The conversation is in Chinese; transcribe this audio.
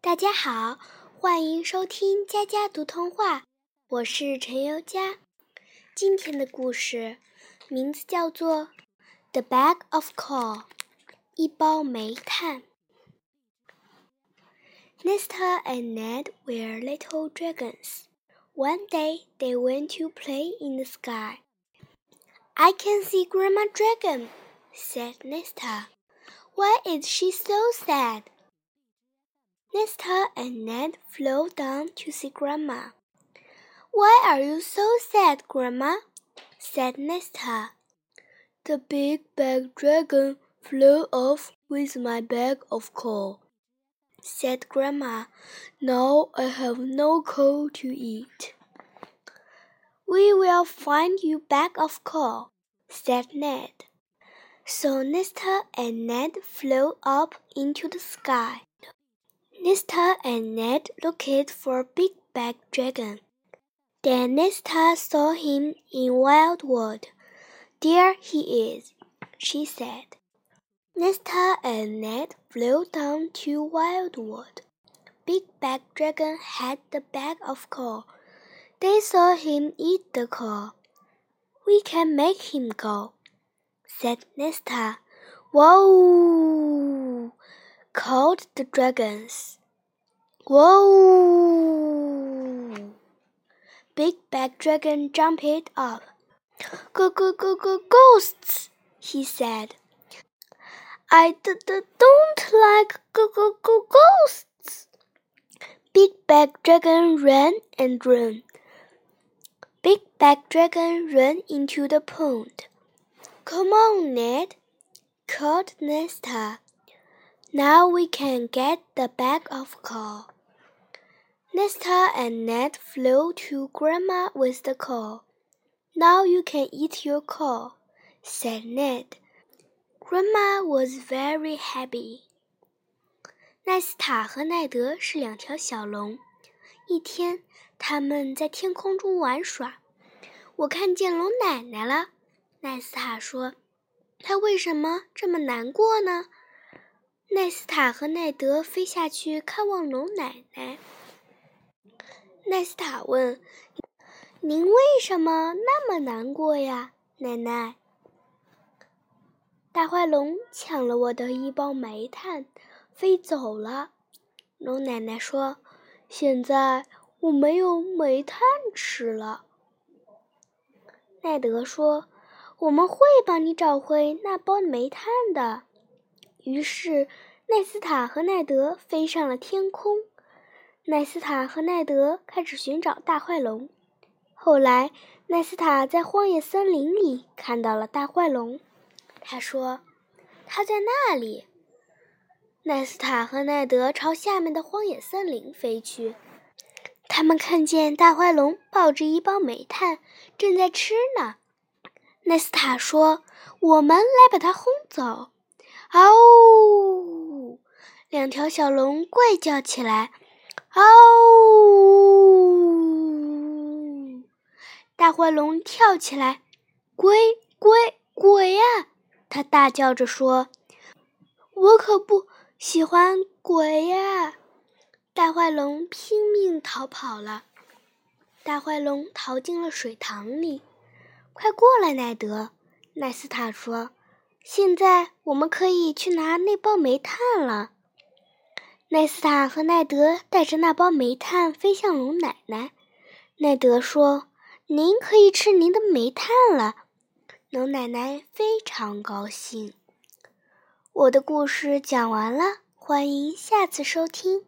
大家好，欢迎收听佳佳读童话，我是陈优佳。今天的故事名字叫做《The Bag of Coal》，一包煤炭。Nesta and Ned were little dragons. One day they went to play in the sky. I can see Grandma Dragon, said Nesta. Why is she so sad? Nesta and Ned flew down to see Grandma. Why are you so sad, Grandma? said Nesta. The big bag dragon flew off with my bag of coal, said Grandma. Now I have no coal to eat. We will find you bag of coal, said Ned. So Nesta and Ned flew up into the sky. Nesta and Ned looked for Big Bag Dragon. Then Nesta saw him in Wildwood. There he is, she said. Nesta and Ned flew down to Wildwood. Big Bag Dragon had the bag of coal. They saw him eat the coal. We can make him go, said Nesta. Whoa! Called the dragons. Whoa! Big Bag Dragon jumped up. Go, go, go, go, ghosts, he said. I d d don't like go, go, go, ghosts. Big Bag Dragon ran and ran. Big Bag Dragon ran into the pond. Come on, Ned, called Nesta. Now we can get the bag of coal. Nesta and Ned flew to Grandma with the coal. Now you can eat your coal, said Ned. Grandma was very happy. 奈斯塔和奈德是两条小龙。一天，他们在天空中玩耍。我看见龙奶奶了，奈斯塔说：“她为什么这么难过呢？” 奈斯塔和奈德飞下去看望龙奶奶。奈斯塔问：“您为什么那么难过呀，奶奶？”大坏龙抢了我的一包煤炭，飞走了。龙奶奶说：“现在我没有煤炭吃了。”奈德说：“我们会帮你找回那包煤炭的。”于是，奈斯塔和奈德飞上了天空。奈斯塔和奈德开始寻找大坏龙。后来，奈斯塔在荒野森林里看到了大坏龙。他说：“他在那里。”奈斯塔和奈德朝下面的荒野森林飞去。他们看见大坏龙抱着一包煤炭，正在吃呢。奈斯塔说：“我们来把它轰走。”嗷呜！两条小龙怪叫起来。嗷呜！大坏龙跳起来，鬼鬼鬼呀！他大叫着说：“我可不喜欢鬼呀！”大坏龙拼命逃跑了。大坏龙逃进了水塘里。快过来，奈德！奈斯塔说：“现在我们可以去拿那包煤炭了。”奈斯塔和奈德带着那包煤炭飞向龙奶奶。奈德说：“您可以吃您的煤炭了。”龙奶奶非常高兴。我的故事讲完了，欢迎下次收听。